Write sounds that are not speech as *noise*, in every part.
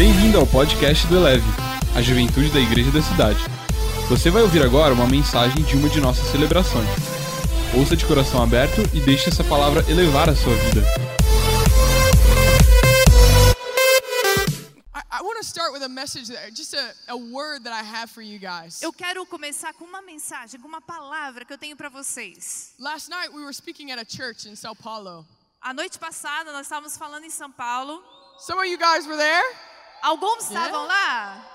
Bem-vindo ao podcast do Eleve, a juventude da igreja da cidade. Você vai ouvir agora uma mensagem de uma de nossas celebrações. Ouça de coração aberto e deixe essa palavra elevar a sua vida. I, I want to start with a message, that, just a, a word that I have for you guys. Eu quero começar com uma mensagem, com uma palavra que eu tenho para vocês. Last night we were speaking at a church in Sao Paulo. A noite passada nós estávamos falando em São Paulo. Some of you guys were there. Alguns estavam lá.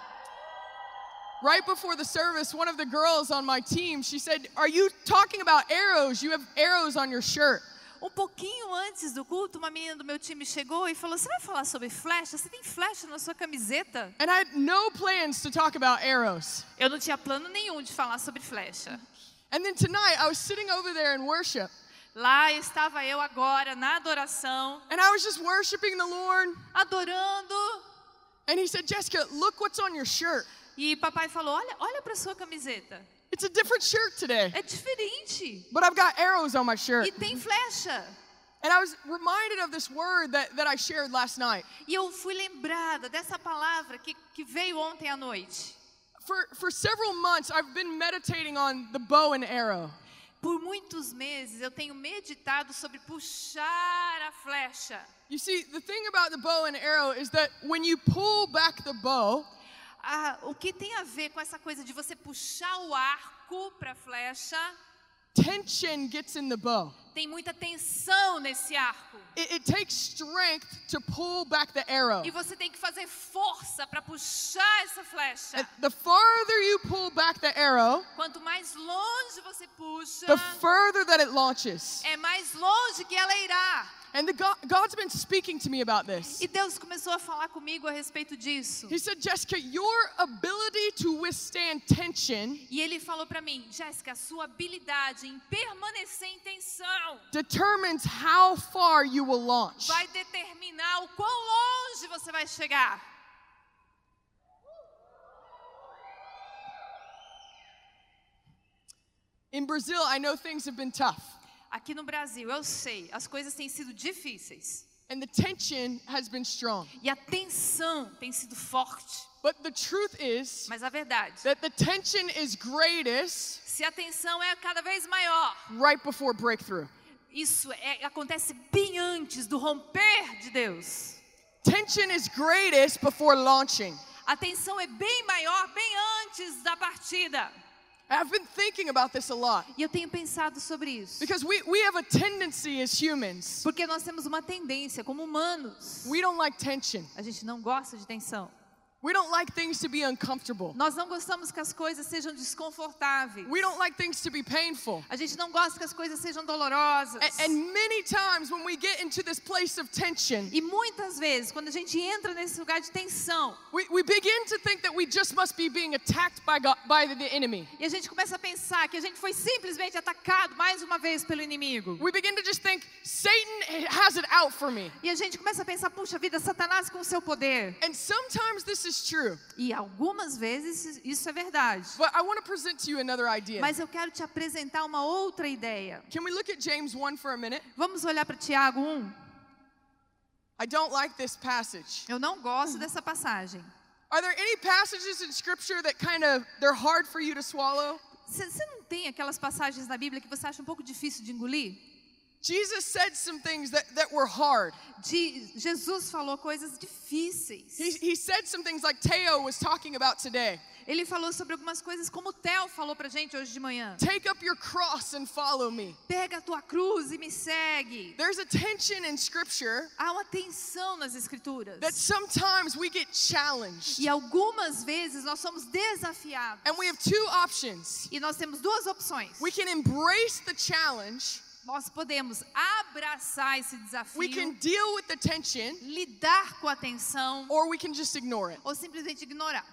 Right before the service, one of the girls on my team, she said, "Are you talking about arrows? You have arrows on your shirt." Um pouquinho antes do culto, uma menina do meu time chegou e falou: Você vai falar sobre flecha? Você tem flecha na sua camiseta? And I had no plans to talk about arrows. Eu não tinha plano nenhum de falar sobre flecha. And then tonight, I was sitting over there in worship, Lá estava eu agora na adoração, and I was just worshiping the Lord. adorando. And he said, "Jessica, look what's on your shirt. E papai falou: Olha, olha para sua camiseta. It's a different shirt today, É diferente. but I've got arrows on my shirt." E tem flecha. And I was reminded of this word that, that I shared last night. E eu fui lembrada dessa palavra que, que veio ontem à noite. For, for several months, I've been meditating on the bow and arrow. Por muitos meses eu tenho meditado sobre puxar a flecha. You see, the thing about the bow and arrow is that when you pull back the bow, Ah, o que tem a ver com essa coisa de você puxar o arco para a flecha? tension gets in the bow. Tem muita tensão nesse arco. It, it takes strength to pull back the arrow. E você tem que fazer força para puxar essa flecha. And the farther you pull back the arrow, Quanto mais longe você puxa, the further that it launches. é mais longe que ela irá. And the God, God's been speaking to me about this. E Deus começou a falar comigo a respeito disso. He said, Jessica, your ability to withstand tension E ele falou para mim, Jéssica, a sua habilidade em permanecer em tensão determines how far you will launch. vai determinar o quão longe você vai chegar. In Brazil, I know things have been tough, Aqui no Brasil, eu sei, as coisas têm sido difíceis and the tension has been strong. e a tensão tem sido forte. But the truth is Mas a verdade, that the tension is greatest se a tensão é cada vez maior, right before breakthrough. isso é- acontece bem antes do romper de Deus. Tension is greatest before launching. A tensão é bem maior bem antes da partida. I've been thinking about this a lot E eu tenho pensado sobre isso. because we, we have a tendency as humans, Porque nós temos uma tendência como humanos. we don't like tension. A gente não gosta de tensão. We don't like things to be uncomfortable. Nós não gostamos que as coisas sejam desconfortáveis. We don't like things to be painful. A gente não gosta que as coisas sejam dolorosas. And, and many times when we get into this place of tension, E muitas vezes, quando a gente entra nesse lugar de tensão, we, we begin to think that we just must be being attacked by, God, by the enemy. e a gente começa a pensar que a gente foi simplesmente atacado mais uma vez pelo inimigo. We begin to just think, Satan has it out for me. E a gente começa a pensar, puxa vida, Satanás com o seu poder. And sometimes this is true. E algumas vezes isso é verdade. But I want to present to you another idea. Mas eu quero te apresentar uma outra ideia. Can we look at James 1 for a minute? Vamos olhar para Tiago 1? I don't like this passage. Eu não gosto dessa passagem. Are there any passages in scripture that kind of they're hard for you to swallow? Você não tem aquelas passagens na Bíblia que você acha um pouco difícil de engolir? Jesus said some things that, that were hard. Jesus falou coisas difíceis. He, he said some things like Teo was talking about today. Ele falou sobre algumas coisas como o Theo falou pra gente hoje de manhã. Take up your cross and follow me. Pega a tua cruz e me segue. There's a tension in scripture Há uma tensão nas escrituras. that sometimes we get challenged. E algumas vezes nós somos desafiados. And we have two options. E nós temos duas opções. We can embrace the challenge, Nós podemos abraçar esse we can desafio, deal with the tension, lidar com a tensão or we can just ignore it. ou simplesmente ignorar.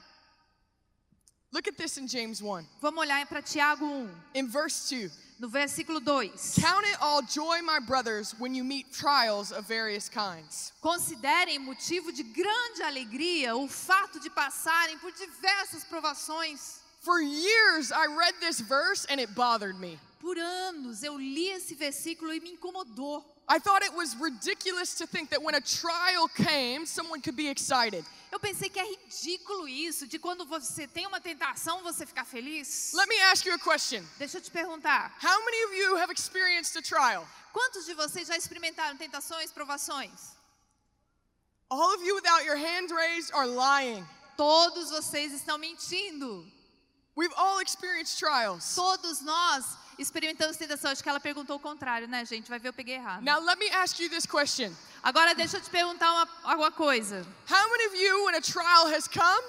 Look at this in James 1. Vamos olhar para Tiago 1, In verse 2, no versículo 2. count it all joy, my brothers, when you meet trials of various kinds. Considerem motivo de grande alegria o fato de passarem por diversas provações. For years, I read this verse and it bothered me. Por anos eu li esse versículo e me incomodou. I thought it was ridiculous to think that when a trial came, someone could be excited. Eu pensei que é ridículo isso, de quando você tem uma tentação, você ficar feliz. Let me ask you a question. Deixa eu te perguntar. How many of you have experienced a trial? Quantos de vocês já experimentaram tentações, provações? All of you without your hand raised are lying. Todos vocês estão mentindo. We've all experienced trials. Todos nós experimentamos tentação. Acho que ela perguntou o contrário, né, gente? Vai ver, eu peguei errado. Now, let me ask you this question Agora deixa eu te perguntar uma, coisa. How many of you, when a trial has come,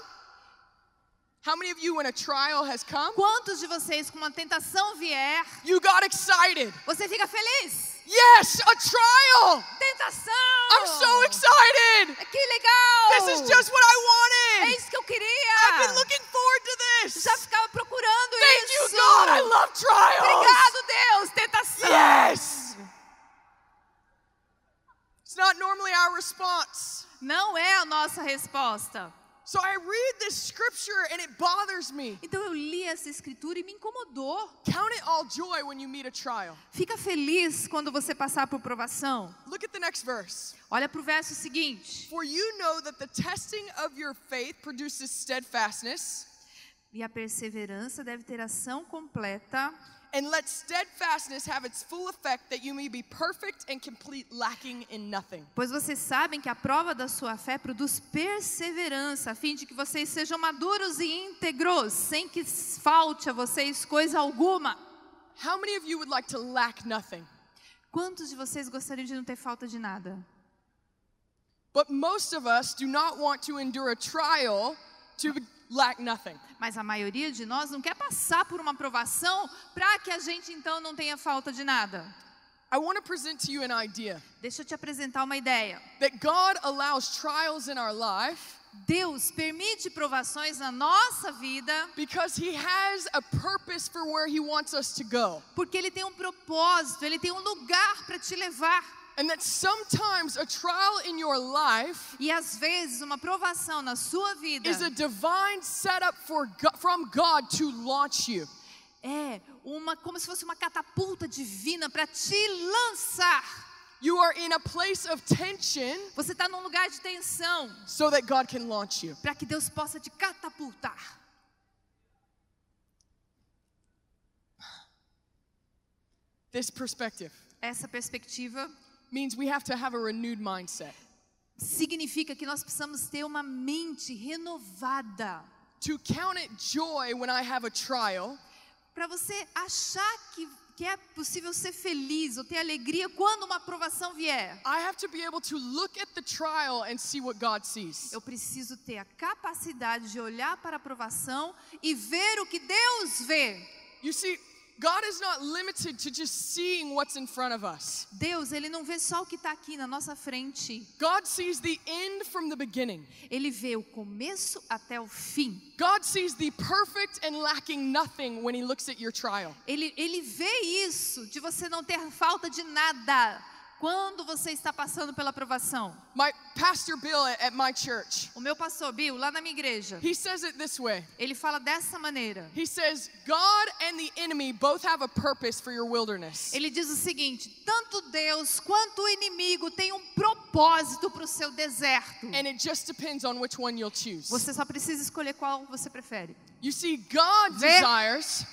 how many of you, when a trial has come, Quantos de vocês, com uma tentação vier, you got excited? você fica feliz? Yes, a trial! Tentação! I'm so excited! Que legal! This is just what I É wanted! isso que eu I've been queria! looking forward to this! Já ficava Thank you! God! I love trials! Obrigado, Deus! Tentação! Yes! It's not normally our response. Não é a nossa resposta. So I read this scripture and it bothers me. Então eu li essa escritura e me incomodou. Count it all joy when you meet a trial. Fica feliz quando você passar por provação. Look at the next verse. Olha para o verso seguinte. For you know that the testing of your faith produces steadfastness, E a perseverança deve ter ação completa, and let steadfastness have its full effect, that you may be perfect and complete, lacking in nothing. pois vocês sabem que a prova da sua fé produz perseverança, a fim de que vocês sejam maduros e íntegros, sem que falte a vocês coisa alguma. How many of you would like to lack nothing? Quantos de vocês gostariam de não ter falta de nada? But most of us do not want to endure a trial to lack nothing. Mas a maioria de nós não quer passar por uma provação para que a gente então não tenha falta de nada. I want to present to you an idea Deixa eu te apresentar uma ideia. that God allows trials in our life Deus permite provações na nossa vida because He has a purpose for where He wants us to go. porque Ele tem um propósito, Ele tem um lugar para te levar. And that sometimes a trial in your life E às vezes uma provação na sua vida is a divine setup for Go- from God to launch you. é uma como se fosse uma catapulta divina para te lançar. You are in a place of tension Você está num lugar de tensão so that God can launch you. para que Deus possa te catapultar. This perspective Essa perspectiva means we have to have a renewed mindset. significa que nós precisamos ter uma mente renovada. To count it joy when I have a trial Para você achar que, que é possível ser feliz ou ter alegria quando uma aprovação vier. I have to be able to look at the trial and see what God sees. Eu preciso ter a capacidade de olhar para a aprovação e ver o que Deus vê. You see, God is not limited to just seeing what's in front of us. Deus, ele não vê só o que está aqui na nossa frente. God sees the end from the beginning. Ele vê o começo até o fim. God sees the perfect and lacking nothing when He looks at your trial. Ele, ele vê isso, de você não ter falta de nada quando você está passando pela aprovação. My pastor Bill at, at my church, O meu pastor Bill, lá na minha igreja, he says it this way. ele fala dessa maneira. He says, God and the enemy both have a purpose for your wilderness. Ele diz o seguinte: tanto Deus quanto o inimigo têm um propósito para o seu deserto. And it just depends on which one you'll choose. Você só precisa escolher qual você prefere. You see, God Vê- desires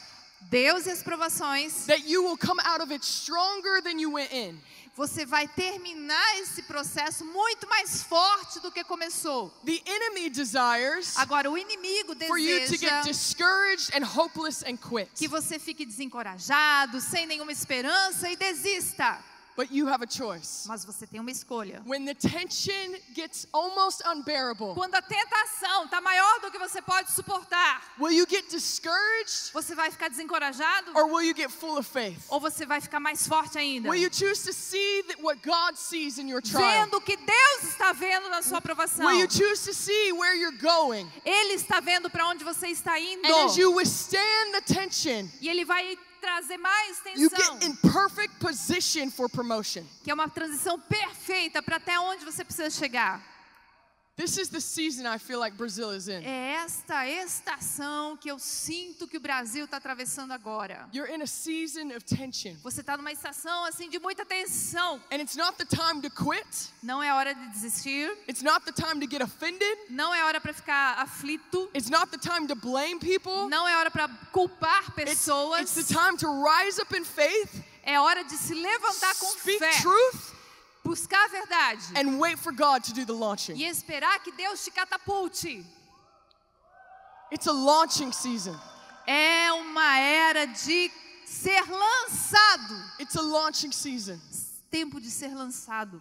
Deus e as provações, that you will come out of it stronger than you went in. Você vai terminar esse processo muito mais forte do que começou. The enemy desires Agora, o inimigo for you to deseja get discouraged and hopeless and quit. que você fique desencorajado, sem nenhuma esperança e desista. But you have a choice. Mas você tem uma escolha. When the tension gets almost unbearable, Quando a tentação está maior do que você pode suportar, will you get discouraged você vai ficar desencorajado or will you get full of faith? ou você vai ficar mais forte ainda? Will you choose to see that what God sees in your trial? Vendo o que Deus está vendo na sua aprovação. Will you choose to see where you're going? Ele está vendo para onde você está indo. And as you withstand the tension, E ele vai trazer mais you tensão. get in perfect position for promotion. Que é uma transição perfeita para até onde você precisa chegar. This is the season I feel like Brazil is in. É esta estação que eu sinto que o Brasil está atravessando agora. You're in a season of tension. Você está numa estação assim de muita tensão. And it's not the time to quit. Não é hora de desistir. It's not the time to get offended. Não é hora para ficar aflito. It's not the time to blame people. Não é hora para culpar It's, pessoas. it's the time to rise up in faith, É hora de se levantar com speak fé, truth, buscar a verdade and wait for God to do the launching. e esperar que Deus te catapulte. It's a launching season. É uma era de ser lançado. It's a launching season. Tempo de ser lançado.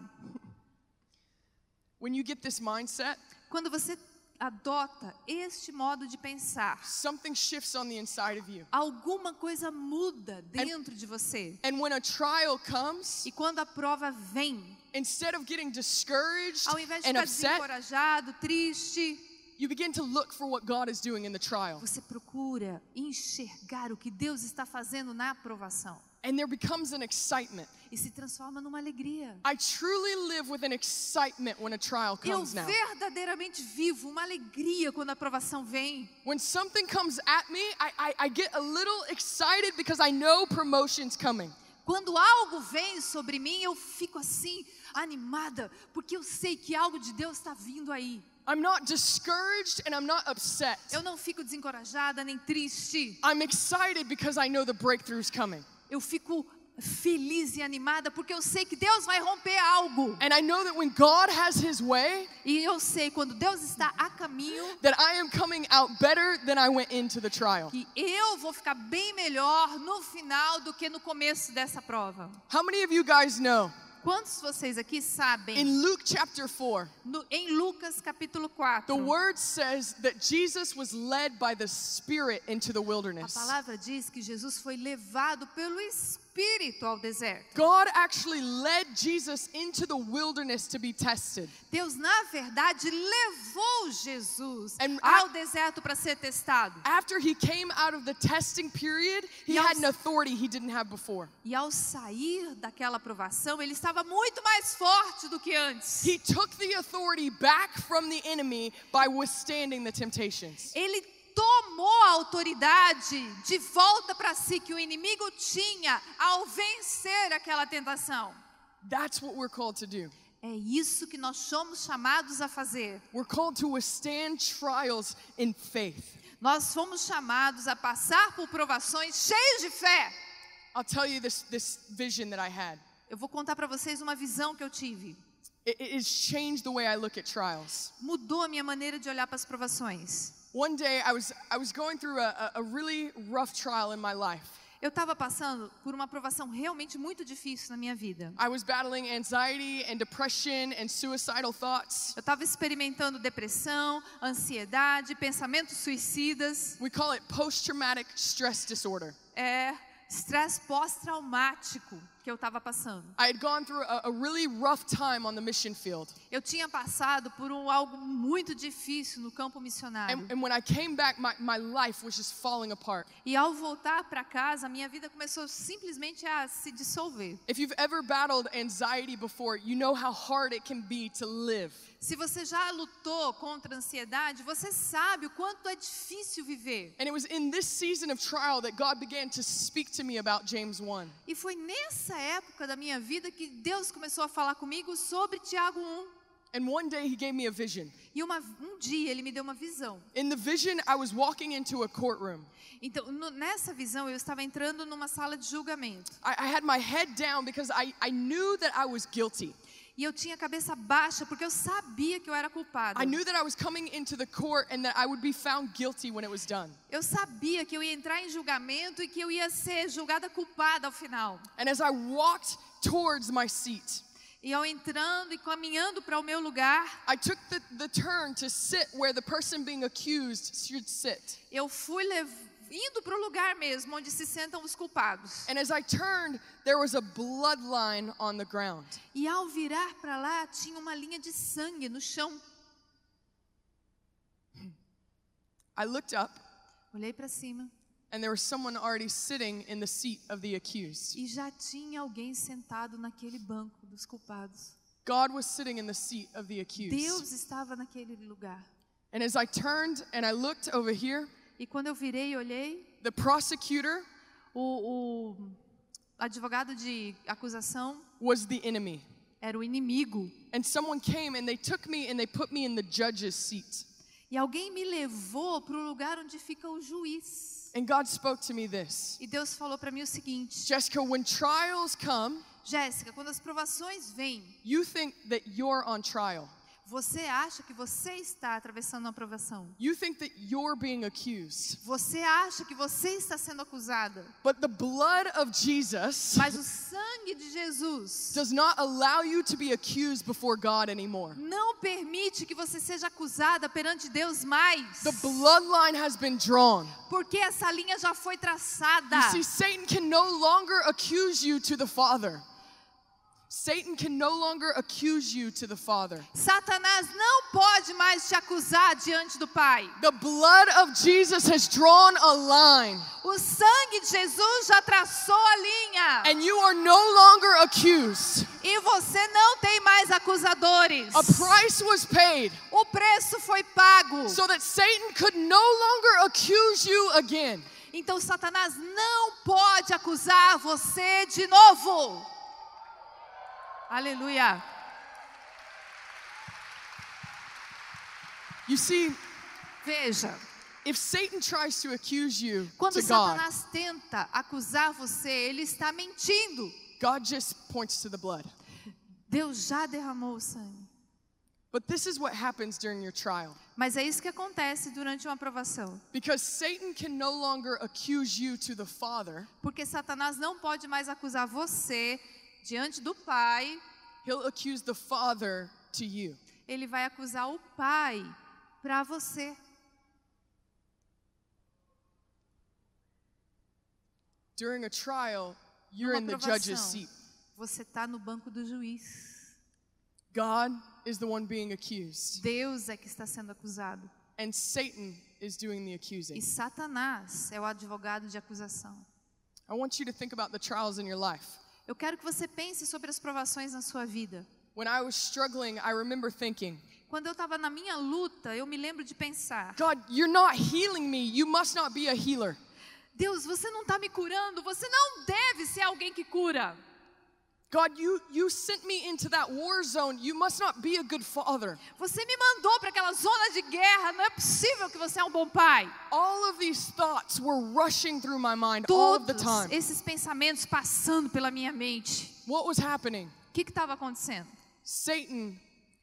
When you get this mindset, Quando você adota este modo de pensar, something shifts on the inside of you. alguma coisa muda dentro de você. And when a trial comes, E quando a prova vem, instead of getting discouraged ao invés de and ficar upset, desencorajado, triste, you begin to look for what God is doing in the trial. você procura enxergar o que Deus está fazendo na aprovação And there becomes an excitement. e se transforma numa alegria. I truly live with an excitement when a trial Eu comes now. verdadeiramente vivo uma alegria quando a aprovação vem. When something comes at me, I, I, I get a little excited because I know promotion's coming. Quando algo vem sobre mim, eu fico assim, animada, porque eu sei que algo de Deus está vindo aí. I'm not discouraged and I'm not upset. Eu não fico desencorajada nem triste. I'm excited because I know the breakthrough's coming. Eu fico feliz e animada porque eu sei que Deus vai romper algo. And I know that when God has His way, E eu sei quando Deus está a caminho that I am coming out better than I went into the trial. que eu vou ficar bem melhor no final do que no começo dessa prova. How many of you guys know? Quantos de vocês aqui sabem? In Luke chapter 4, No- em Lucas capítulo 4, the word says that Jesus was led by the Spirit into the a wilderness. palavra diz que Jesus foi levado pelo Espírito ao deserto. God actually led Jesus into the wilderness to be tested. Deus, na verdade, levou Jesus And ao a- deserto para ser testado. After he came out of the testing period, he Yes. had an authority he didn't have before. E ao sair daquela aprovação, ele estava muito mais forte do que antes. He took the authority back from the enemy by withstanding the temptations. Ele tomou a autoridade de volta para si que o inimigo tinha ao vencer aquela tentação. That's what we're called to do. É isso que nós somos chamados a fazer. We're called to withstand trials in faith. Nós fomos chamados a passar por provações cheios de fé. I'll tell you this, this vision that I had. Eu vou contar para vocês uma visão que eu tive. It, it has changed the way I look at trials. Mudou a minha maneira de olhar para as provações. One day I was, I was going through a, a really rough trial in my life. Eu estava passando por uma provação realmente muito difícil na minha vida. I was battling anxiety and depression and suicidal thoughts. Eu estava experimentando depressão, ansiedade, pensamentos suicidas, We call it post traumatic stress disorder. é, estresse pós-traumático que eu estava passando. I had gone through a, a really rough time on the mission field. Eu tinha passado por um algo muito difícil no campo missionário. And, and when I came back, my, my life was just falling apart. E ao voltar para casa, minha vida começou simplesmente a se dissolver. If you've ever battled anxiety before, you know how hard it can be to live. Se você já lutou contra a ansiedade, você sabe o quanto é difícil viver. And it was in this season of trial that God began to speak to me about James 1. E foi nessa época da minha vida que Deus começou a falar comigo sobre Tiago 1. And one day he gave me a vision. E uma, um dia ele me deu uma visão. In the vision, I was walking into a courtroom. Então, no- nessa visão, eu estava entrando numa sala de julgamento. I, I had my head down because I, I knew that I was guilty. E eu tinha a cabeça baixa porque eu sabia que eu era culpada. I knew that I was coming into the court and that I would be found guilty when it was done. Eu sabia que eu ia entrar em julgamento e que eu ia ser julgada culpada ao final. And as I walked towards my seat, E ao entrando e caminhando para o meu lugar, I took the, the turn to sit where the person being accused should sit. eu fui lev- indo para o lugar mesmo onde se sentam os culpados. And as I turned, there was a bloodline on the ground. E ao virar para lá, tinha uma linha de sangue no chão. I looked up, Olhei para cima and there was someone already sitting in the seat of the accused. e já tinha alguém sentado naquele banco dos culpados. God was sitting in the seat of the accused. Deus estava naquele lugar. And as I turned and I looked over here, E quando eu virei e olhei, the prosecutor o, o advogado de acusação was the enemy. era o inimigo. And someone came and they took me and they put me in the judge's seat. E alguém me levou para o lugar onde fica o juiz. And God spoke to me this E Deus falou para mim o seguinte: Jessica, when trials come, Jéssica, quando as provações vêm, you think that you're on trial. Você acha que você está atravessando uma provação. You think that you're being accused. Você acha que você está sendo acusada. But the blood of Jesus Mas o sangue de Jesus does not allow you to be accused before God anymore. não permite que você seja acusada perante Deus mais. The bloodline has been drawn. Porque essa linha já foi traçada. You see, Satan can no longer accuse you to the Father. Satan can no longer accuse you to the Father. Satanás não pode mais te acusar diante do Pai. The blood of Jesus has drawn a line, O sangue de Jesus já traçou a linha. and you are no longer accused. E você não tem mais acusadores. A price was paid O preço foi pago. so that Satan could no longer accuse you again. Então Satanás não pode acusar você de novo. Aleluia. You see, Veja, if Satan tries to accuse you quando to God, Satanás tenta acusar você, ele está mentindo. God just points to the blood. Deus já derramou o sangue. But this is what happens during your trial. Mas é isso que acontece durante uma aprovação. Because Satan can no longer accuse you to the Father, Porque Satanás não pode mais acusar você diante do Pai, he'll accuse the Father to you. ele vai acusar o Pai para você. During a trial, you're in the judge's seat. você está no banco do juiz. God is the one being accused, Deus é que está sendo acusado. and Satan is doing the E accusing. Satanás é o advogado de acusação. I want you to think about the trials in your life. Eu quero que você pense sobre as provações na sua vida. When I was struggling, I remember thinking, Quando eu estava na minha luta, eu me lembro de pensar: God, you're not healing me. You must not be a healer. Deus, você não está me curando, você não deve ser alguém que cura. God, you, you sent me into that war zone. You must not be a good father. Você me mandou para aquela zona de guerra, não é possível que você é um bom pai. All of these thoughts were rushing through my mind all of the Todos time. esses pensamentos passando pela minha mente. What was happening? O que estava acontecendo? Satan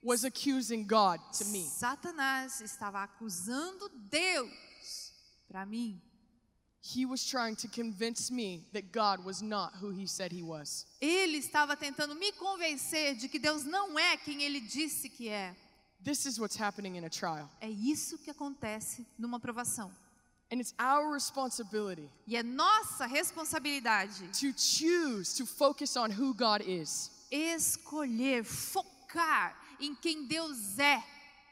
was accusing God to me. Satanás estava acusando Deus para mim. Ele estava tentando me convencer de que Deus não é quem ele disse que é. This is what's happening in a trial. É isso que acontece numa provação. And it's our responsibility E é nossa responsabilidade to choose to focus on who God is. escolher, focar em quem Deus é.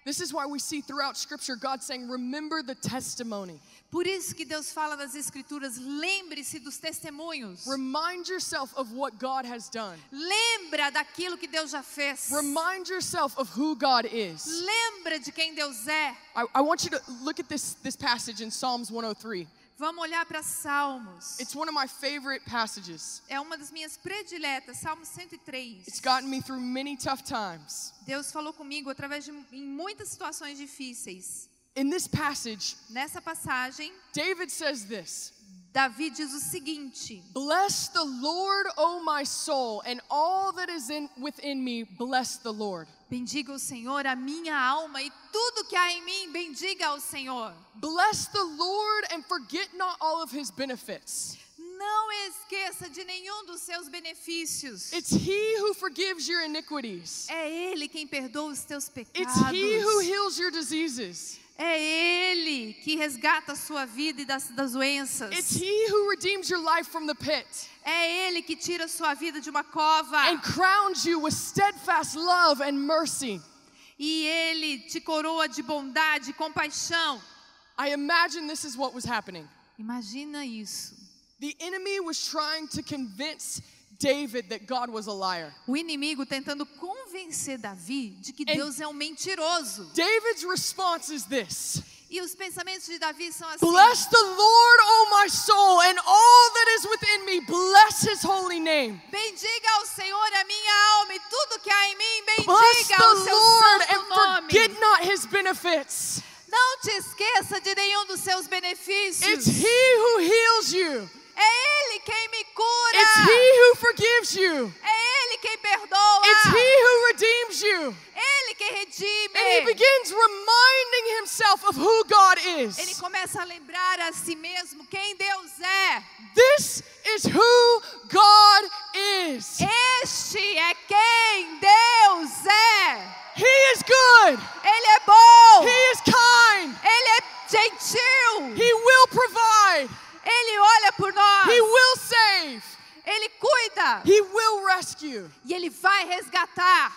This is why we see throughout Scripture God saying, Remember the testimony. Por isso que Deus fala nas Escrituras: lembre-se dos testemunhos. Remind yourself of what God has done. Lembra daquilo que Deus já fez. Remind yourself of who God is. Lembra de quem Deus é. I, I want you to look at this, this passage in Psalms 103. Vamos olhar para Salmos. It's one of my favorite passages. É uma das minhas prediletas, Salmo 103. It's gotten me through many tough times. Deus falou comigo através de em muitas situações difíceis. In this passage, Nessa passagem, David says this Davi diz o seguinte: Bless the Lord, O my soul, and all that is in, within me, bless the Lord. Bendiga o Senhor a minha alma e tudo que há em mim, bendiga ao Senhor. Bless the Lord and forget not all of his benefits. Não esqueça de nenhum dos seus benefícios. It's he who forgives your iniquities, É Ele quem perdoa os teus it's pecados. he who heals your diseases, É Ele que resgata a sua vida e das, das doenças. it's he who redeems your life from the pit É Ele que tira a sua vida de uma cova. and crowns you with steadfast love and mercy. E Ele te coroa de bondade e compaixão. I imagine this is what was happening. Imagina isso. The enemy was trying to convince David that God was a liar. O inimigo tentando convencer Davi de que Deus é um mentiroso. David's response is this E os pensamentos de Davi são assim: Bless the Lord, O my soul, and all that is within me. Bless his holy name. Bendiga ao Senhor a minha alma e tudo que há em mim, bendiga ao seu Lord santo and nome. forget not his benefits. Não te esqueça de nenhum dos seus benefícios. It's he who heals you, É Ele quem me cura. it's he who forgives you, É Ele quem perdoa. it's he who redeems you. Ele quem redime. And he begins reminding himself of who God is. Ele começa a lembrar a si mesmo quem Deus é. This is who God is. Este é quem Deus é. He is good. Ele é bom. He is kind. Ele é gentil. He will provide. Ele olha por nós. He will save. Ele cuida. He will rescue. E ele vai resgatar.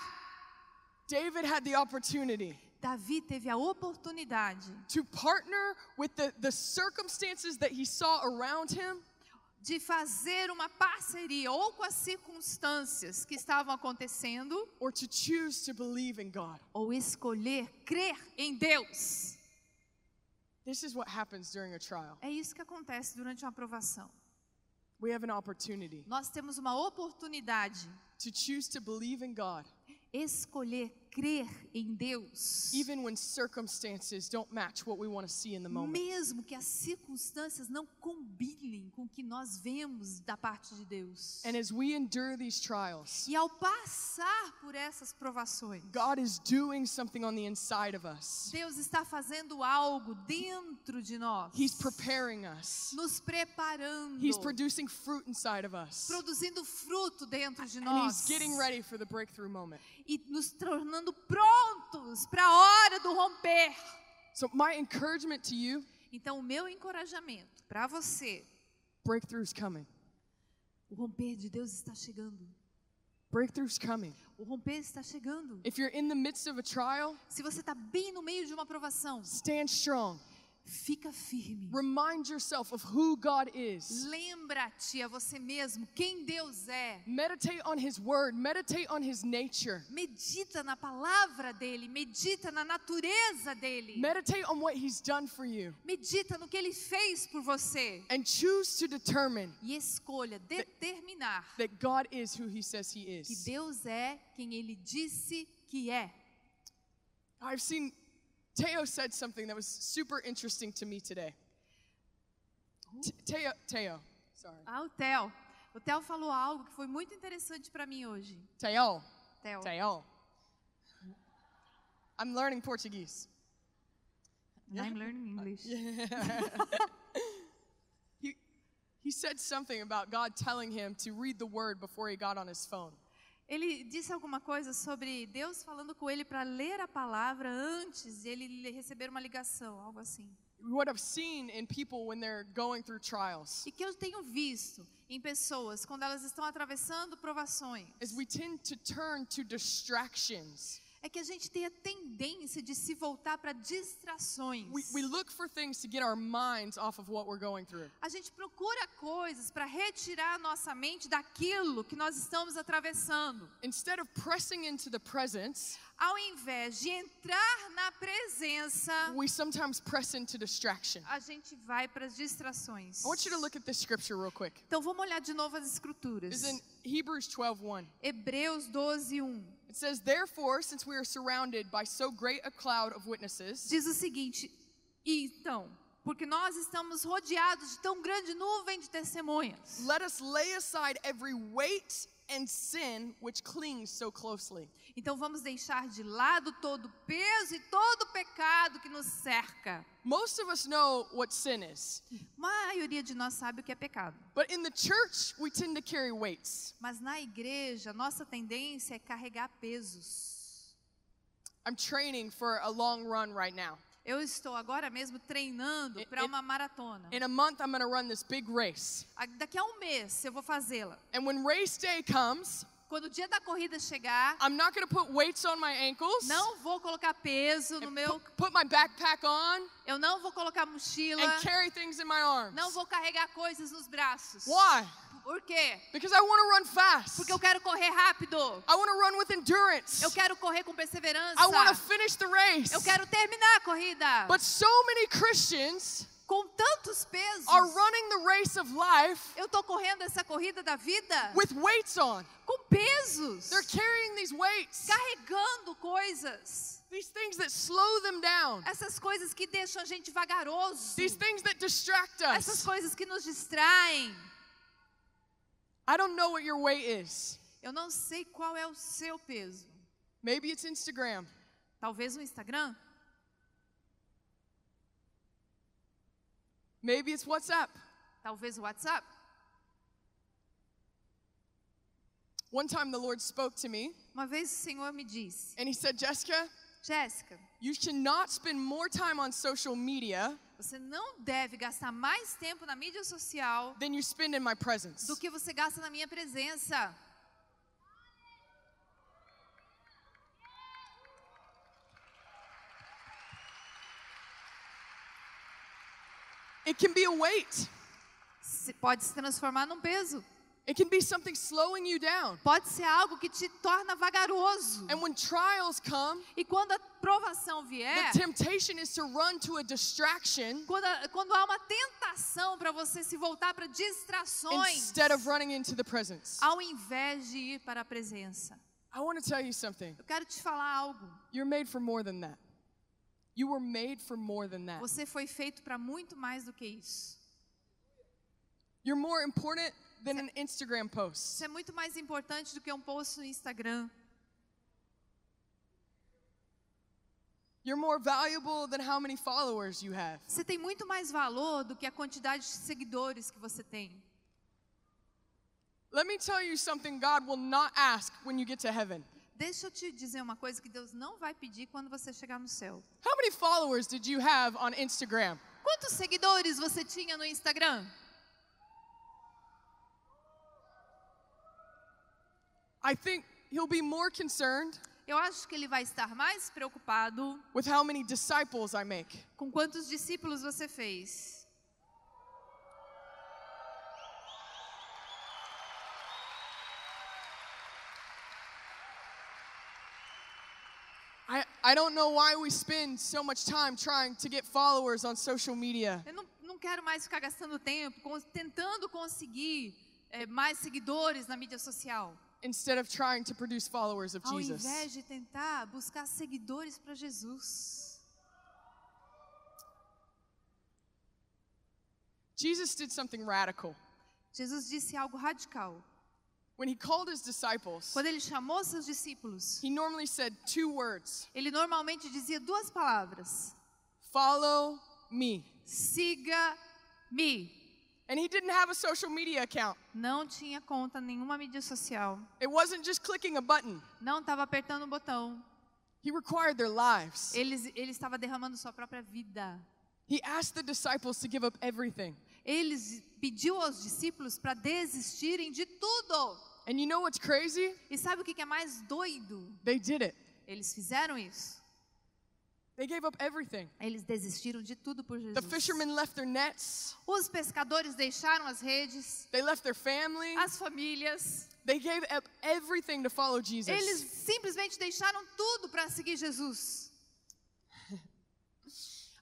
David had the opportunity Davi teve a oportunidade to partner with the, the circumstances that he saw around him de fazer uma parceria ou com as circunstâncias que estavam acontecendo or to choose to believe in God. ou escolher crer em Deus. This is what happens during a trial. É isso que acontece durante uma aprovação. We have an opportunity Nós temos uma oportunidade to choose to believe in God escolher crer em Deus. even when circumstances don't match what we want to see in the moment. Mesmo que as circunstâncias não combinem com o que nós vemos da parte de Deus. And as we endure these trials, E ao passar por essas provações, God is doing something on the inside of us. Deus está fazendo algo dentro de nós, He's preparing us. nos preparando, He's producing fruit inside of us. produzindo fruto dentro de nós he's getting ready for the breakthrough moment. e nos tornando prontos para a hora do romper. So my encouragement to you, Então, o meu encorajamento para você, breakthrough's coming. o romper de Deus está chegando. Breakthrough's coming. O romper está chegando. If you're in the midst of a trial, Se você está bem no meio de uma aprovação, stand strong. Fica firme. Remind yourself of who God is. Lembra-te a você mesmo quem Deus é. Meditate on his word, meditate on his nature. Medita na palavra dele, medita na natureza dele. Meditate on what he's done for you Medita no que ele fez por você and choose to determine e escolha determinar that God is who he says he que is. Deus é quem ele disse que é. I've seen Teo said something that was super interesting to me today. T- Teo, Teo, sorry. Ah, o Theo. O Theo falou algo que foi muito interessante para mim hoje. Teo, Theo. Teo. I'm learning Portuguese. I'm learning English. *laughs* He, he said something about God telling him to read the word before he got on his phone. Ele disse alguma coisa sobre Deus falando com ele para ler a palavra antes de ele receber uma ligação, algo assim. What I've seen in people when they're going through trials E que eu tenho visto em pessoas quando elas estão atravessando provações is we tend to turn to distractions. É que a gente tem a tendência de se voltar para distrações. We, we look for things to get our minds off of what we're going through. A gente procura coisas para retirar a nossa mente daquilo que nós estamos atravessando. Instead of pressing into the presence, Ao invés de entrar na presença, we sometimes press into distraction. a gente vai para as distrações. I want you to look at this scripture real quick. Então vamos olhar de novo as escrituras. It's in Hebrews 12:1. Hebreus 12, 1. It says, Therefore, since we are surrounded by so great a cloud of witnesses, Diz o seguinte: então, porque nós estamos rodeados de tão grande nuvem de testemunhas. let us lay aside every weight and sin which clings so closely. Então vamos deixar de lado todo peso e todo pecado que nos cerca. Most of us know what sin is, A maioria de nós sabe o que é pecado. but in the church, we tend to carry weights. Mas na igreja, nossa tendência é carregar pesos. I'm training for a long run right now. Eu estou agora mesmo treinando para uma maratona. In a month, I'm going to run this big race. Daqui a um mês eu vou fazê-la. And when race day comes, Quando o dia da corrida chegar, I'm not going to put weights on my ankles, não vou colocar peso no meu, put, put my backpack on, eu não vou colocar mochila, and carry things in my arms. não vou carregar coisas nos braços. Why? Por quê? Because I want to run fast. Porque eu quero correr rápido. I want to run with endurance. Eu quero correr com perseverança. I want to finish the race. Eu quero terminar a corrida. But so many Christians com tantos pesos, are running the race of life eu tô correndo essa corrida da vida with weights on. com pesos. They're carrying these weights, carregando coisas. these things that slow them down, Essas coisas que deixam a gente vagaroso. these things that distract Essas us. coisas que nos distraem. I don't know what your weight is. Eu não sei qual é o seu peso. Maybe it's Instagram. Talvez o Instagram? Maybe it's WhatsApp. Talvez o WhatsApp? One time the Lord spoke to me Uma vez o Senhor me disse, and He said, Jessica, Jéssica, you should not spend more time on social media você não deve gastar mais tempo na mídia social than you spend in my presence. do que você gasta na minha presença. It can be a weight, Se- Pode se transformar num peso. It can be something slowing you down. Pode ser algo que te torna vagaroso. And when trials come, E quando a provação vier, the temptation is to run to a distraction quando, a- quando há uma tentação para você se voltar para distrações, instead of running into the presence. ao invés de ir para a presença. I want to tell you something. Eu quero te falar algo. You're made for more than that. You were made for more than that. Você foi feito para muito mais do que isso. You're more important than an Instagram post. Isso é muito mais importante do que um post no Instagram. You're more valuable than how many followers you have. Você tem muito mais valor do que a quantidade de seguidores que você tem. Let me tell you something God will not ask when you get to heaven. Deixa eu te dizer uma coisa que Deus não vai pedir quando você chegar no céu. How many followers did you have on Instagram? Quantos seguidores você tinha no Instagram? I think He'll be more concerned Eu acho que ele vai estar mais preocupado with how many disciples I make. com quantos discípulos você fez. I, don't know why we spend so much time trying to get followers on social media. Eu não, não quero mais ficar gastando tempo tentando conseguir eh, mais seguidores na mídia social. Instead of trying to produce followers of Ao Jesus. invés de tentar buscar seguidores para Jesus. Jesus did something radical. Jesus disse algo radical. When he called his disciples, Quando ele chamou seus discípulos, he normally said two words ele normalmente dizia duas palavras: follow me. siga-me. And he didn't have a social media account. Não tinha conta nenhuma mídia social. It wasn't just clicking a button, Não estava apertando o botão. he required their lives. Ele, ele estava derramando sua própria vida. He asked the disciples to give up everything. Ele pediu aos discípulos para desistirem de tudo. And you know what's crazy? E sabe o que é mais doido? They did it. Eles fizeram isso. They gave up everything. Eles desistiram de tudo por The Jesus. fishermen left their nets, Os pescadores deixaram as redes, they left their family, as famílias. they gave up everything to follow Jesus. Eles simplesmente deixaram tudo para seguir Jesus.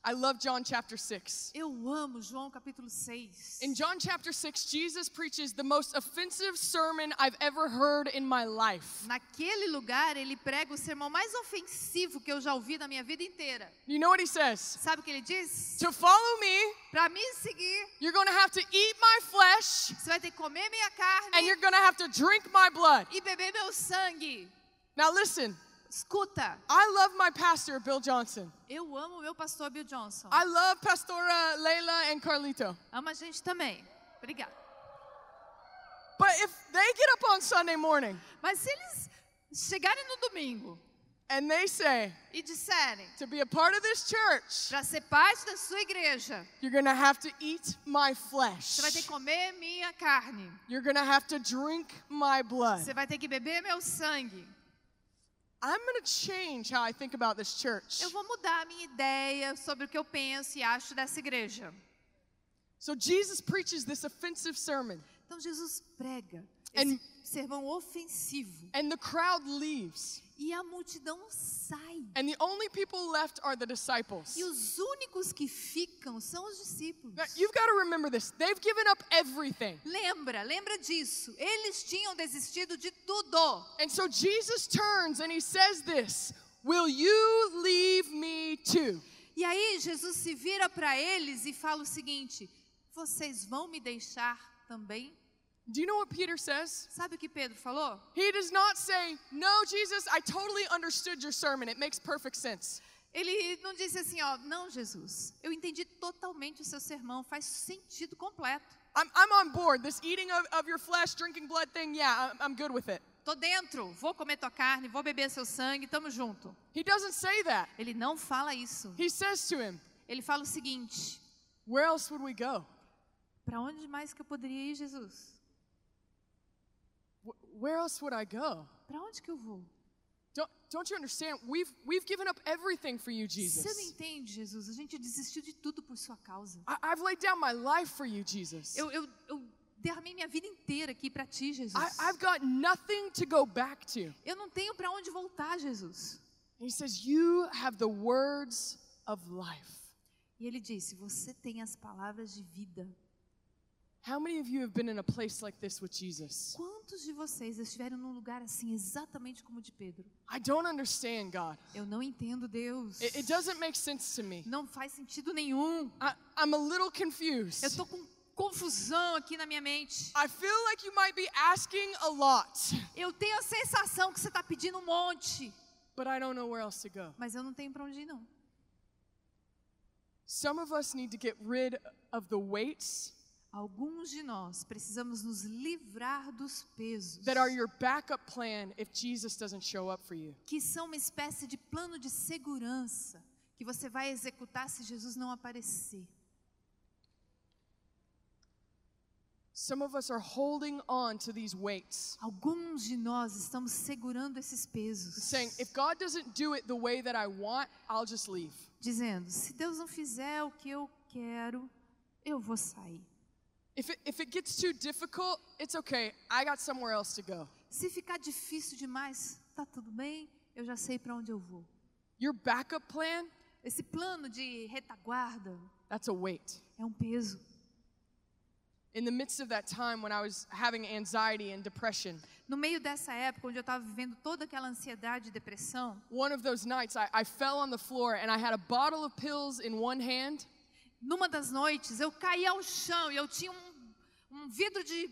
I love John chapter 6. Eu amo João capítulo 6. In John chapter 6, Jesus preaches the most offensive sermon I've ever heard in my life. Naquele lugar, ele prega o sermão mais ofensivo que eu já ouvi na minha vida inteira. You know what he says? Sabe o que ele diz? To follow me, Para me seguir, you're going to have to eat my flesh você vai ter que comer minha and carne you're going to have to drink my blood. e beber meu sangue. Now listen, Escuta, I love my pastor, Bill Johnson. eu amo o meu pastor Bill Johnson. I love Pastora Leila and Carlito. Amo a gente também. Obrigada. But if they get up on Sunday morning Mas se eles chegarem no domingo and they say, e disserem to be a part of this church, para ser parte da sua igreja, you're have to eat my você vai ter que flesh. comer minha carne, You're have to drink my blood. você vai ter que beber meu sangue. I'm going to change how I think about this church. Eu vou mudar a minha ideia sobre o que eu penso e acho dessa igreja. So Jesus preaches this offensive sermon, Então Jesus prega And- sermão ofensivo and the crowd leaves. e a multidão sai. And the only people left are the disciples. E os únicos que ficam são os discípulos. Now, you've got to remember this. They've given up everything. Lembra, lembra disso. Eles tinham desistido de tudo. And so Jesus turns and he says this Will you leave me too? E aí Jesus se vira para eles e fala o seguinte: Vocês vão me deixar também? Do you know what Peter says? Sabe o que Pedro falou? He does not say, No, Jesus, I totally understood your sermon. It makes perfect sense. Ele não disse assim, ó, não, Jesus, eu entendi totalmente o seu sermão, faz sentido completo. I'm, I'm on board. This eating of, of your flesh, drinking blood thing, yeah, I'm, I'm good with it. Tô dentro, vou comer tua carne, vou beber seu sangue, tamo junto. He doesn't say that. Ele não fala isso. He says to him, Ele fala o seguinte: Where else would we go? Para onde mais que eu poderia ir, Jesus? Wh- Where else would I go? Para onde que eu vou? Don't, don't you understand? We've, we've given up everything for you, Você não Jesus. entende, Jesus? A gente desistiu de tudo por sua causa. I, I've laid down my life for you, Jesus. Eu, eu, eu derramei minha vida inteira aqui para ti, Jesus. I, I've got nothing to go back to. Eu não tenho para onde voltar, Jesus. And he says, You have the words of life. E ele disse: Você tem as palavras de vida. How many of you have been in a place like this with Jesus? Quantos de vocês estiveram num lugar assim, exatamente como o de Pedro? I don't understand, God. Eu não entendo Deus. It, it doesn't make sense to me. Não faz sentido nenhum. I, I'm a little confused. Eu tô com confusão aqui na minha mente. I feel like you might be asking a lot, Eu tenho a sensação que você está pedindo um monte, but I don't know where else to go. mas eu não tenho para onde ir não. Some of us need to get rid of the weights Alguns de nós precisamos nos livrar dos pesos that are your backup plan if Jesus doesn't show up for you. que são uma espécie de plano de segurança que você vai executar se Jesus não aparecer. Some of us are holding on to these weights, Alguns de nós estamos segurando esses pesos, saying, if God doesn't do it the way that I want, I'll just leave. dizendo: se Deus não fizer o que eu quero, eu vou sair. If it, if it gets too difficult, it's okay. I got somewhere else to go. Se ficar difícil demais, tá tudo bem, eu já sei para onde eu vou. Your backup plan, Esse plano de retaguarda that's a weight. é um peso. In the midst of that time when I was having anxiety and depression, No meio dessa época, onde eu estava vivendo toda aquela ansiedade e depressão, one of those nights I, I fell on the floor and I had a bottle of pills in one hand numa das noites eu caí ao chão e eu tinha um, um vidro de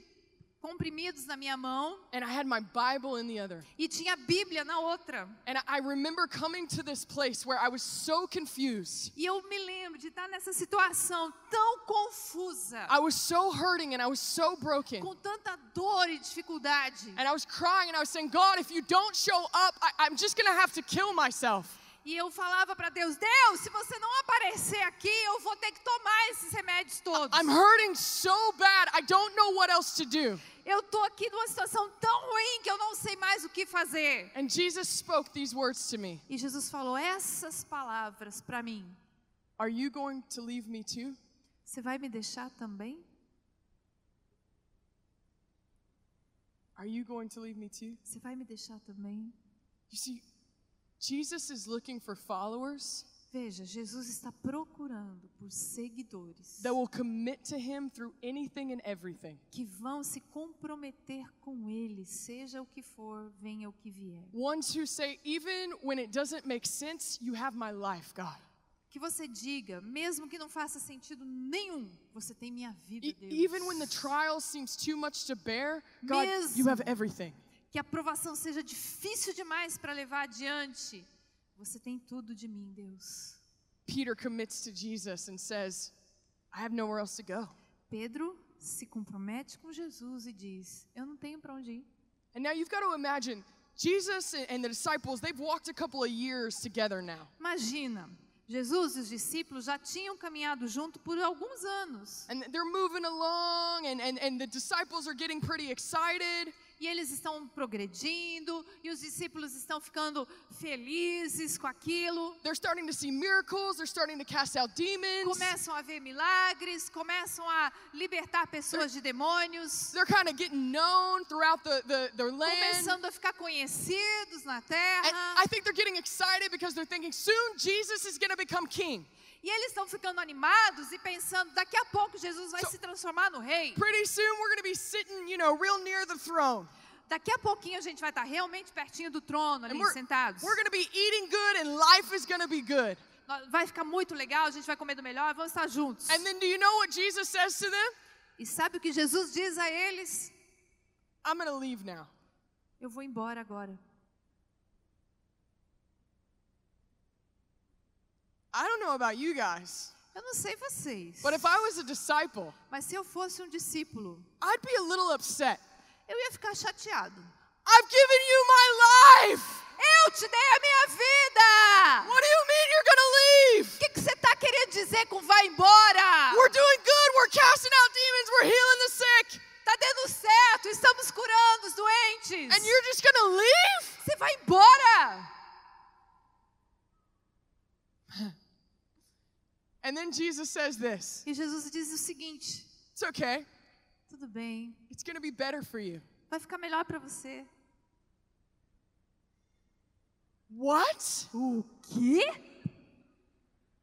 comprimidos na minha mão and I had my Bible in the other. e tinha a Bíblia na outra. And I- remember coming to this place where I was so confused. E eu me lembro de estar nessa situação tão confusa, I was so hurting and I was so broken. com tanta dor e dificuldade. And I was crying and I was saying, God, if you don't show up, I, I'm just going to have to kill myself. E eu falava para Deus: Deus, se você não aparecer aqui, eu vou ter que tomar esses remédios todos. I'm hurting so bad, I don't know what else to do. Eu tô aqui numa situação tão ruim que eu não sei mais o que fazer. And Jesus spoke these words to me E Jesus falou essas palavras para mim. Are you going to leave me too? Você vai me deixar também? Are you going to leave me too? Você vai me deixar também? You see, Jesus is looking for followers Veja, Jesus está procurando por seguidores that will commit to him through anything and everything. que vão se comprometer com Ele, seja o que for, venha o que vier. Ones who say, even when it doesn't make sense, you have my life, God. Que você diga, mesmo que não faça sentido nenhum, você tem minha vida, Deus. even when the trial seems too much to bear, God, Mesmo. you have everything. Que a provação seja difícil demais para levar adiante, você tem tudo de mim, Deus. Peter commits to Jesus and says, I have nowhere else to go. Pedro se compromete com Jesus e diz: Eu não tenho para onde ir. And now you've got to imagine Jesus and the disciples, they've walked a couple of years together now. Imagina, Jesus e os discípulos já tinham caminhado junto por alguns anos. And they're moving along, and, and, and the disciples are getting pretty excited. E eles estão progredindo e os discípulos estão ficando felizes com aquilo. They're starting to see miracles, they're starting to cast out demons. Começam a ver milagres, começam a libertar pessoas de demônios, They're kind of getting known throughout the, the, their land. começando a ficar conhecidos na And terra. I think they're getting excited because they're thinking soon Jesus is going to become king. E eles estão ficando animados e pensando, daqui a pouco Jesus vai So- se transformar no rei. Pretty soon we're going to be sitting, you know, real near the throne. Daqui a pouquinho a gente vai estar realmente pertinho do trono, ali we're, sentados. we're going to be eating good and life is going to be good. Vai ficar muito legal, a gente vai comer do melhor, vamos estar juntos. And then do you know what Jesus says to them? E sabe o que Jesus diz a eles? I'm going to leave now. Eu vou embora agora. I don't know about you guys, Eu não sei vocês, but if I was a disciple, mas se eu fosse um discípulo, I'd be a little upset. eu ia ficar chateado. I've given you my life. Eu te dei a minha vida! What do you mean you're going to leave? O que, que você está querendo dizer com vai embora? We're doing good. We're casting out demons. We're healing the sick. Tá dando certo, estamos curando os doentes. And you're just going to leave? Você vai embora! And then Jesus says this E Jesus diz o seguinte: It's okay. tudo bem, It's going to be better for you. vai ficar melhor para você. What? O quê?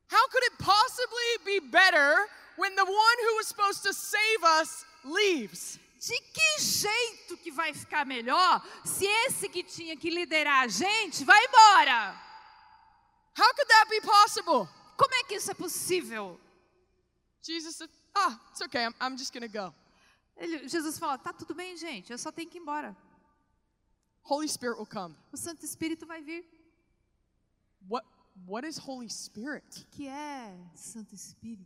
How could it possibly be better when the one who was supposed to save us leaves? De que jeito que vai ficar melhor se esse que tinha que liderar a gente vai embora? How could that be possible? Como é que isso é possível? Jesus said, Ah, it's okay. I'm, I'm just going to go. Ele- Jesus fala: tá tudo bem, gente, eu só tenho que ir embora. Holy Spirit will come. O Santo Espírito vai vir. What, what is Holy Spirit? O que é Santo Espírito?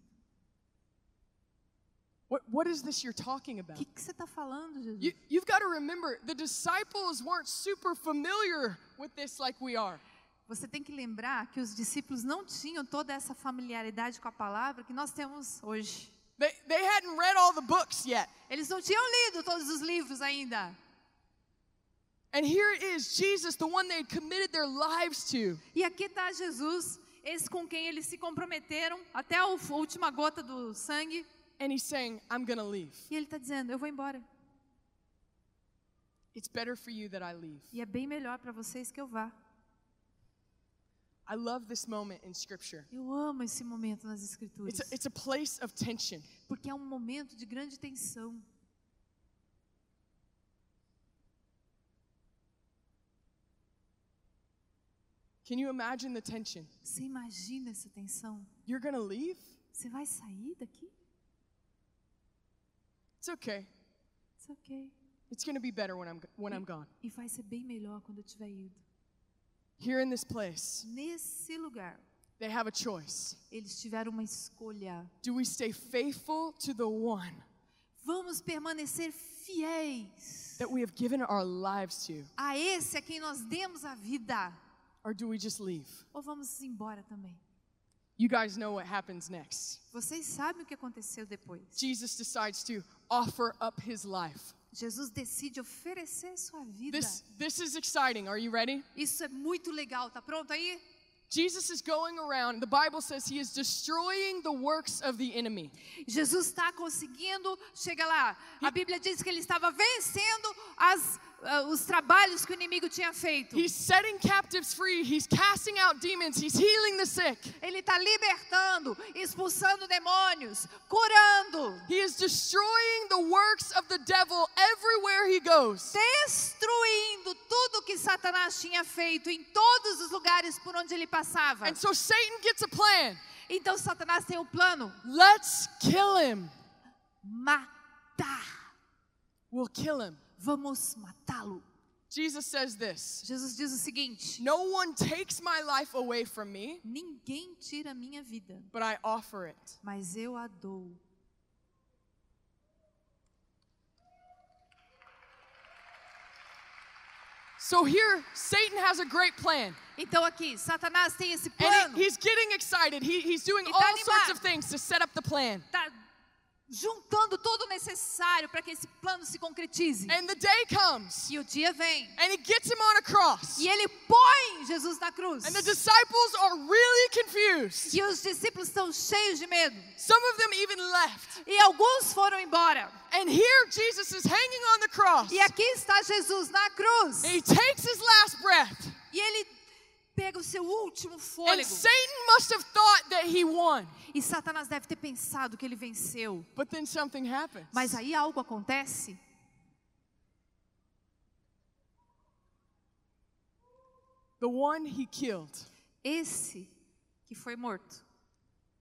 What, what is this you're talking about? que, que você está falando, Jesus? You, you've got to remember, the disciples weren't super familiar with this like we are. Você tem que lembrar que os discípulos não tinham toda essa familiaridade com a palavra que nós temos hoje. They, they hadn't read all the books yet. Eles não tinham lido todos os livros ainda. And here it is, Jesus, the one they had committed their lives to. E aqui está Jesus, esse com quem eles se comprometeram até a última gota do sangue. And he's saying, I'm to leave. E ele está dizendo: Eu vou embora. It's better for you that I leave. E é bem melhor para vocês que eu vá. I love this moment in Scripture. Eu amo esse momento nas It's Escrituras. a, it's a place of tension. Porque é um momento de grande tensão. Can you imagine the tension? Você imagina essa tensão? You're leave? Você vai sair daqui? It's okay. It's ok. It's to be better when I'm, when I'm gone. E vai ser bem melhor quando eu tiver ido. Here in this place, Nesse lugar, they have a choice. eles tiveram uma escolha. Do we stay faithful to the one Vamos permanecer fiéis that we have given our lives to? a esse a quem nós demos a vida. Or do we just leave? Ou vamos embora também? You guys know what happens next. Vocês sabem o que aconteceu depois. Jesus decides to offer up his life. Jesus decide oferecer sua vida. This, this is exciting. Are you ready? Isso é muito legal. Tá pronto aí? Jesus is going around, the Bible says he is destroying the works of the enemy. Jesus está conseguindo, chega lá. A Bíblia diz que ele estava vencendo as, ah, os trabalhos que o inimigo tinha feito. He's setting captives free, he's casting out demons, he's healing the sick. Ele está libertando, expulsando demônios, curando, He is destroying the works of the devil everywhere he goes. destruindo tudo que Satanás tinha feito em todos os lugares por onde ele passava. And so Satan gets a plan. Então Satanás tem um plano: Let's kill him. matar. We'll kill him. Vamos matá-lo. Jesus says this Jesus diz o seguinte: No one takes my life away from me, Ninguém tira a minha vida, but I offer it. mas eu a dou. So here, Satan has a great plan. Então aqui, Satanás tem esse And he- he's getting excited. He, he's doing all tá sorts of things to set up the plan. Tá juntando todo o necessário para que esse plano se concretize. And the day comes, E o dia vem. and he gets him on a cross. E ele põe Jesus na cruz. And the disciples are really confused. E os discípulos estão cheios de medo. Some of them even left. E alguns foram embora. And here Jesus is hanging on the cross. E aqui está Jesus na cruz. He takes his last breath. E ele pega o seu último And fôlego. Satan must have thought that he won. E Satanás deve ter pensado que ele venceu. But then something happens. Mas aí algo acontece. The one he killed Esse que foi morto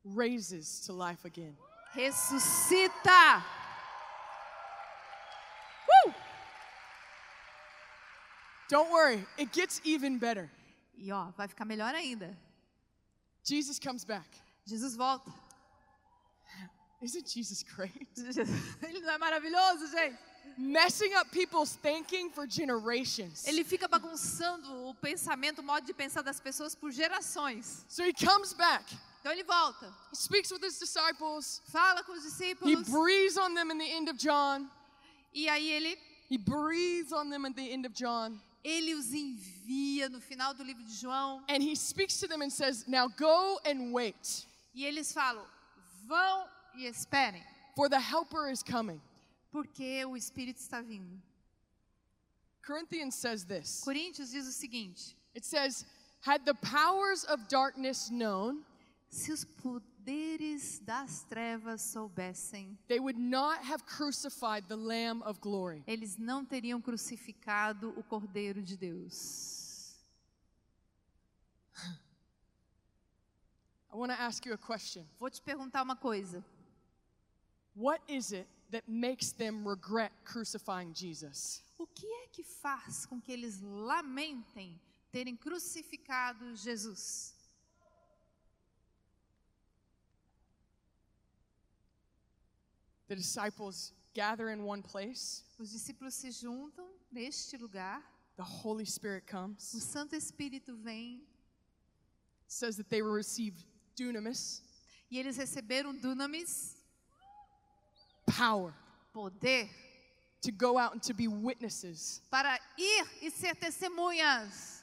raises to life again. ressuscita. Uh! Don't worry, it gets even better. E ó, vai ficar melhor ainda. Jesus comes back. Jesus volta. Isn't Jesus great? *laughs* Ele não é maravilhoso, gente? Messing up people's thinking for generations. Ele fica bagunçando o pensamento, o modo de pensar das pessoas por gerações. So he comes back. Então ele volta, He speaks with his disciples. fala com os He discípulos breathes on them in the end of John. e aí ele He breathes on them at the end of John. Ele os envia no final do livro de João And he speaks to them and says, Now go and wait, e eles falam: "Vão e esperem, for the Helper is coming. porque o Espírito está vindo." Corinthians says this Coríntios diz o seguinte: It says, Had the powers of darkness known, Se os poderes das trevas soubessem, they would not have crucified the Lamb of glory. eles não teriam crucificado o Cordeiro de Deus. I want to ask you a question. Vou te perguntar uma coisa. What is it that makes them regret crucifying Jesus? O que é que faz com que eles lamentem terem crucificado Jesus? The disciples gather in one place, Os discípulos se juntam neste lugar, the Holy Spirit comes. o Santo Espírito vem. Says that they will receive dunamis, e eles receberam dunamis, power, poder, to go out and to be witnesses. para ir e ser testemunhas.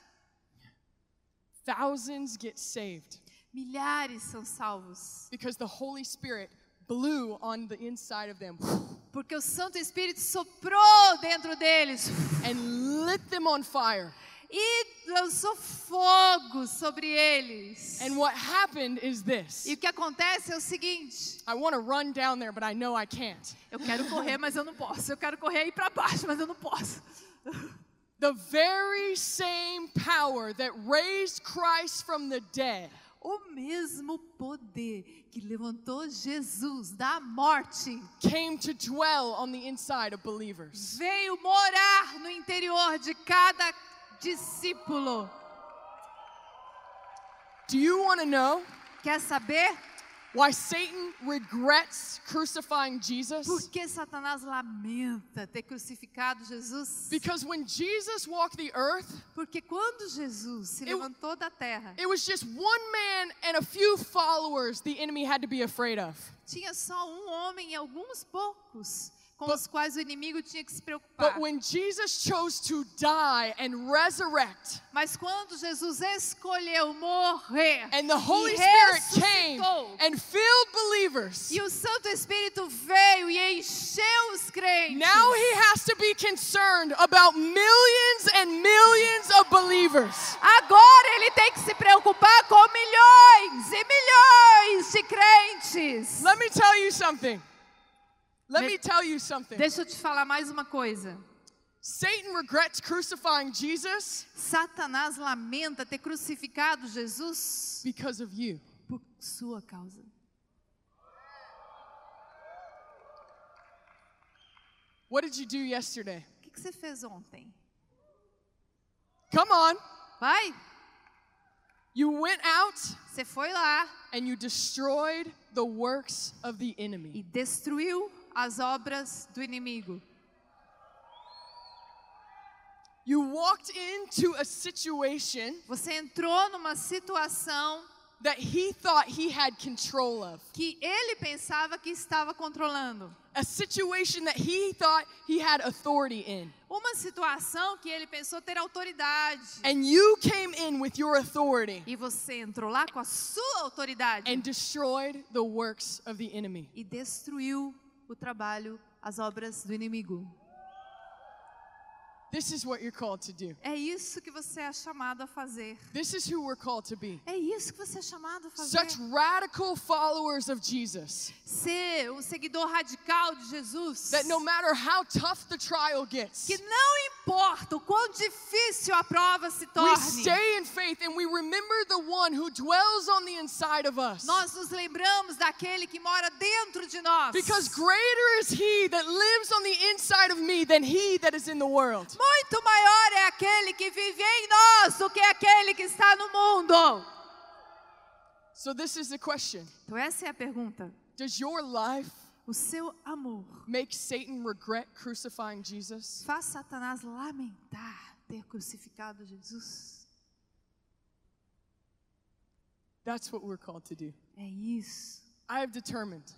Thousands get saved. Milhares são salvos, because the Holy Spirit blew on the inside of them *sighs* porque o Santo Espírito soprou dentro deles *sighs* and lit them on fire. e lançou fogo sobre eles. And what happened is this E o que acontece é o seguinte: I want to run down there, but I know I can't. eu quero correr, mas eu não posso. Eu quero correr ir para baixo, mas eu não posso. The very same power that raised Christ from the dead O mesmo poder que levantou Jesus da morte came to dwell on the inside of believers. veio morar no interior de cada discípulo. Do you want to know Quer saber why Satan regrets crucifying Jesus? por que Satanás lamenta ter crucificado Jesus? Because when Jesus walked the earth, Porque quando Jesus se levantou da terra, it was just one man and a few followers the enemy had to be afraid of. tinha só um homem e alguns poucos com But- os quais o inimigo tinha que se preocupar. But when Jesus chose to die and resurrect, Mas quando Jesus escolheu morrer and the Holy e Spirit came ressuscitou, and filled believers, e o Santo Espírito veio e encheu os crentes, now he has to be concerned about millions and millions of believers. agora ele tem que se preocupar com milhões e milhões de crentes. Let me tell you something. Let Me- tell you something. Deixa eu te falar mais uma coisa. Satan regrets crucifying Jesus Satanás lamenta ter crucificado Jesus because of you. por sua causa. What did you do yesterday? O que, que você fez ontem? Come on. Vai, You went out você foi lá and you destroyed the works of the enemy. e destruiu as obras do inimigo. You walked into a situation Você entrou numa situação that he thought he had control of. que ele pensava que estava controlando. A situation that he thought he had authority in. Uma situação que ele pensou ter autoridade. And you came in with your authority E você entrou lá com a sua autoridade and destroyed the works of the enemy. e destruiu o trabalho, as obras do inimigo. This is what you're called to do. É isso que você é chamado a fazer. This is who we're called to be. É isso que você é chamado a fazer. Such radical followers of Jesus Ser um seguidor radical de Jesus. that no matter how tough the trial gets, Que não importa o quão difícil a prova se we torne. stay in faith and we remember the one who dwells on the inside of us. Nós nos lembramos daquele que mora dentro de nós. Because greater is he that lives on the inside of me than he that is in the world. Muito maior é aquele que vive em nós do que aquele que está no mundo. So, this is the question Então, essa é a pergunta. Does your life O seu amor make Satan regret crucifying Jesus? faz Satanás lamentar ter crucificado Jesus? That's what we're called to do. É isso. I have determined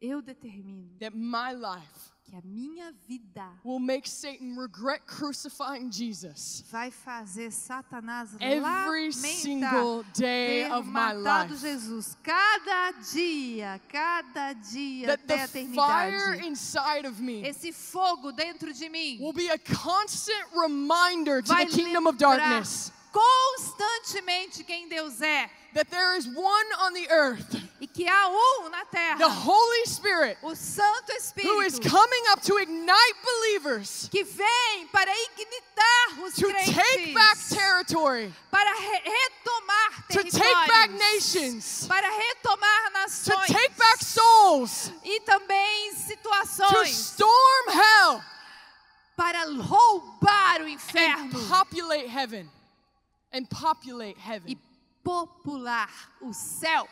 Eu determino that my life que a minha vida will make Satan regret crucifying Jesus vai fazer Satanás every single day ter of my matado life. Jesus cada dia, cada dia That até a the fire eternidade. inside of me Esse fogo dentro de mim will be a constant reminder to vai the kingdom of lembrar darkness constantemente quem Deus é. That there is one on the earth, e que há um na the Holy Spirit, o Santo who is coming up to ignite believers. Que vem para ignitar os to take back territory, para re- retomar to take back nations, para retomar to take back souls, e também to situações storm hell. Para roubar o and inferno populate heaven. And populate e heaven. popular o céu.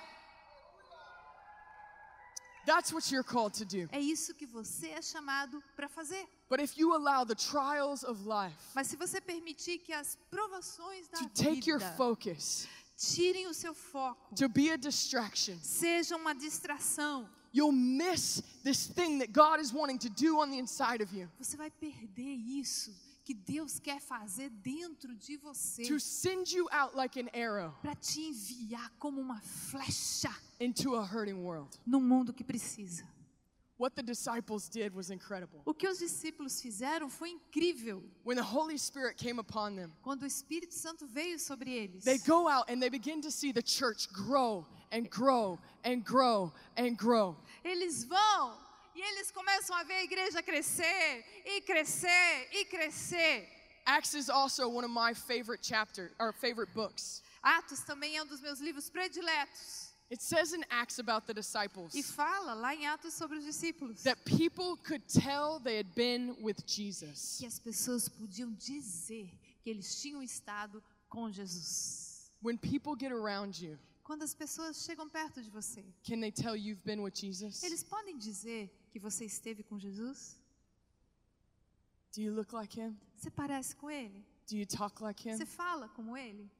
That's what you're called to do. É isso que você é chamado para fazer. But if you allow the trials of life Mas se você permitir que as provações da to take your vida focus, tirem o seu foco, to be a distraction, sejam uma distração, you'll miss this thing that God is wanting to do on the inside of you. você vai perder isso que Deus quer fazer dentro de você To send you out like an arrow para te enviar como uma flecha into a hurting world. no mundo que precisa. What the disciples did was incredible. O que os discípulos fizeram foi incrível. When the Holy Spirit came upon them, Quando o Espírito Santo veio sobre eles, they go out and they begin to see the church grow and grow and grow and grow. eles vão e eles começam a ver a igreja crescer e crescer e crescer. Acts is also one of my favorite chapter or favorite books. Atos também é um dos meus livros prediletos. It says in Acts about the disciples E fala lá em Atos sobre os discípulos that people could tell they had been with Jesus. que as pessoas podiam dizer que eles tinham estado com Jesus. When people get around you, Quando as pessoas chegam perto de você, can they tell you've been with Jesus? eles podem dizer que você esteve com Jesus? Do you look like him? Você parece com ele? Do you talk like him? Você fala como ele?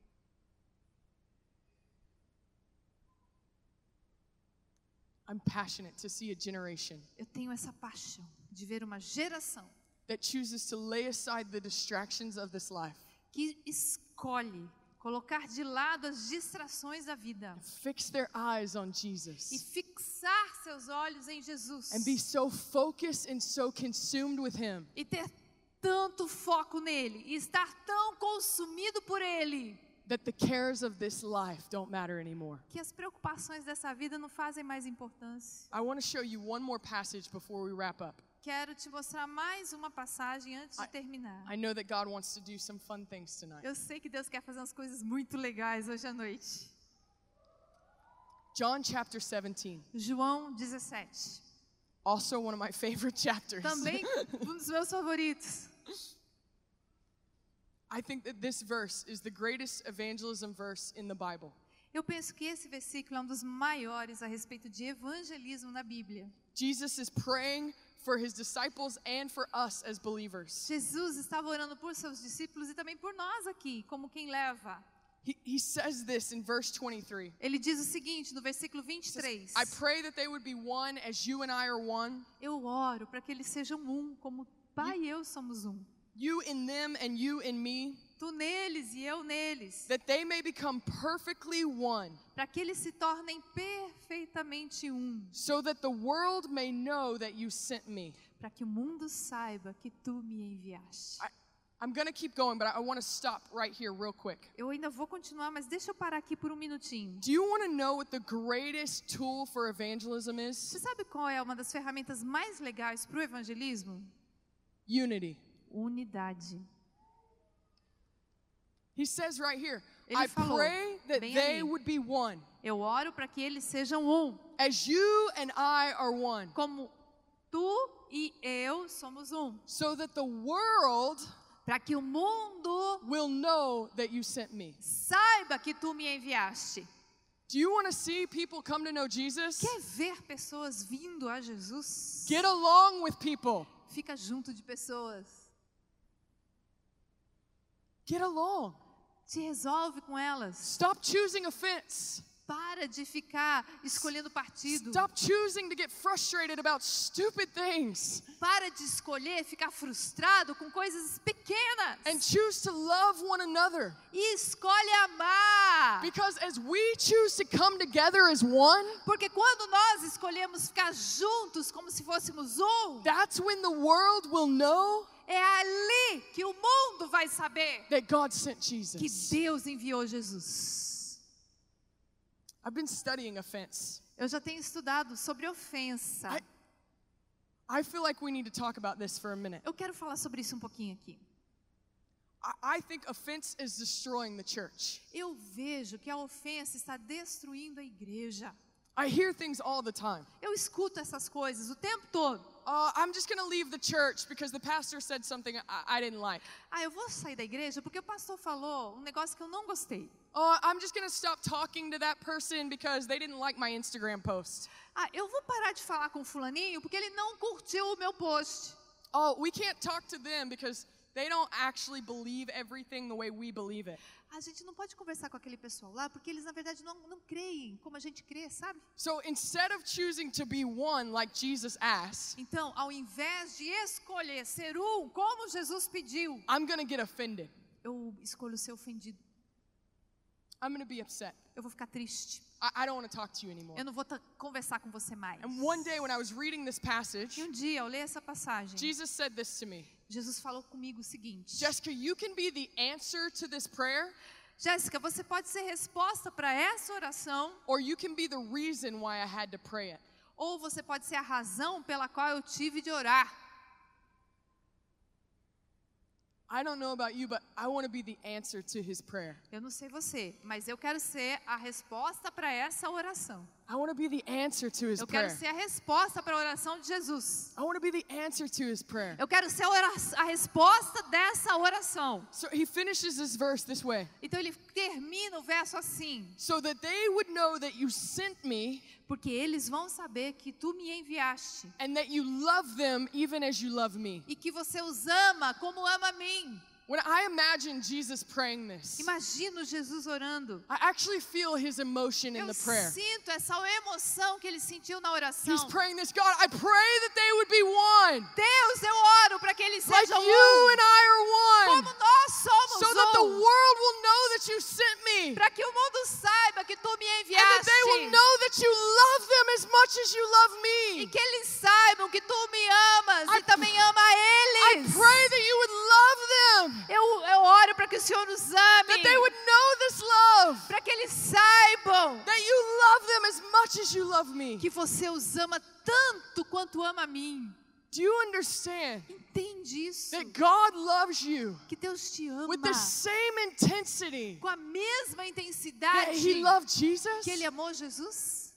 I'm passionate to see a generation Eu tenho essa paixão de ver uma geração that chooses to lay aside the distractions of this life, que escolhe colocar de lado as distrações da vida fix their eyes on e Jesus, fixar seus olhos em Jesus and be so focused and so consumed with him e ter tanto foco nele e estar tão consumido por ele that the cares of this life don't matter anymore. que as preocupações dessa vida não fazem mais importância. I want to show you one more passage before we wrap up. Quero te mostrar mais uma passagem antes de terminar. I know that God wants to do some fun things tonight. Eu sei que Deus quer fazer umas coisas muito legais hoje à noite. John chapter 17, João 17. also one of my favorite chapters. Também *laughs* um dos meus favoritos. I think that this verse is the greatest evangelism verse in the Bible. Eu penso que esse versículo é um dos maiores a respeito de evangelismo na Bíblia. Jesus is praying for his disciples and for us as believers. Jesus estava orando por seus discípulos e também por nós aqui, como quem leva. he, he says this in verse 23. Ele diz o seguinte no versículo He says, 23. I pray that they would be one as you and I are one, Eu oro para que eles sejam um, como Pai e eu somos um. you in them and you in me, Tu neles e eu neles. that they may become perfectly one, Para que eles se tornem perfeitamente um. so that the world may know that you sent me. Para que o mundo saiba que tu me enviaste. I, I'm going to keep going, but I, I want to stop right here real quick. Eu ainda vou continuar, mas deixa eu parar aqui por um minutinho. Do you want to know what the greatest tool for evangelism is? Você sabe qual é uma das ferramentas mais legais para o evangelismo? Unity. Unidade. He says right here, Ele I falou, pray that they ali. would be one, Eu oro para que eles sejam um, as you and I are one, como tu e eu somos um, so that the world para que o mundo will know that you sent me. saiba que tu me enviaste. Do you want to see people come to know Jesus? Quer ver pessoas vindo a Jesus? Get along with people. Fica junto de pessoas. Get along. Te resolve com elas. Stop choosing offense. Para de ficar escolhendo partido. Stop choosing to get frustrated about stupid things Para de escolher ficar frustrado com coisas pequenas. and choose to love one another. E escolhe amar. Because as we choose to come together as one, Porque quando nós escolhemos ficar juntos como se fôssemos um, that's when the world will know é ali que o mundo vai saber that God sent que Jesus. Deus enviou Jesus. I've been studying offense. Eu já tenho estudado sobre ofensa. I- I feel like we need to talk about this for a minute. Eu quero falar sobre isso um pouquinho aqui. I, I think offense is destroying the church. Eu vejo que a ofensa está destruindo a igreja. I hear things all the time. Eu escuto essas coisas o tempo todo. Uh, I'm just going to leave the church because the pastor said something I, I didn't like. Ah, eu vou sair da igreja porque o pastor falou um negócio que eu não gostei. Uh, I'm just going to stop talking to that person because they didn't like my Instagram post. Ah, eu vou parar de falar com fulaninho porque ele não curtiu o meu post. Oh, we can't talk to them because they don't actually believe everything the way we believe it. A gente não pode conversar com aquele pessoal lá porque eles na verdade não, não creem como a gente crê, sabe? So instead of choosing to be one like Jesus asked, Então, ao invés de escolher ser um, como Jesus pediu, I'm to get offended. eu escolho ser ofendido. I'm to be upset. Eu vou ficar triste. I, I don't want to talk to you anymore. Eu não vou conversar com você mais. And one day when I was reading this passage, E um dia eu li essa passagem. Jesus said this to me Jesus falou comigo o seguinte: Jessica, you can be the answer to this prayer, Jéssica, você pode ser resposta para essa oração, or you can be the reason why I had to pray it. ou você pode ser a razão pela qual eu tive de orar. I don't know about you, but I want to be the answer to his prayer. Eu não sei você, mas eu quero ser a resposta para essa oração. I want to be the answer to his Eu quero prayer. ser a resposta para a oração de Jesus. I want to be the answer to his prayer. Eu quero ser a resposta dessa oração. So he finishes this verse this way Então ele termina o verso assim: so that they would know that you sent me Porque eles vão saber que tu me enviaste and that you love them even as you love me. e que você os ama como ama a mim. When I imagine Jesus praying this, Imagino Jesus orando. I actually feel his emotion in Eu the prayer. sinto essa emoção que ele sentiu na oração. He's praying this God, I pray that they would be one, Deus, eu oro para que eles like sejam you um, and I are one, como nós somos so that the um, world will know that you sent me, para que o mundo saiba que tu me and that they will know that you love them as much as you love e me. que eles saibam que tu me amas I e também ama I pray that you would love them, Eu, eu oro para que o Senhor nos that ame, they would know this love, para que eles saibam that you love them as much as you love me. que você os ama tanto quanto ama a mim. Do you understand Entende isso? that God loves you Que Deus te ama with the same intensity com a mesma that intensidade He loved Jesus? que Ele amou Jesus?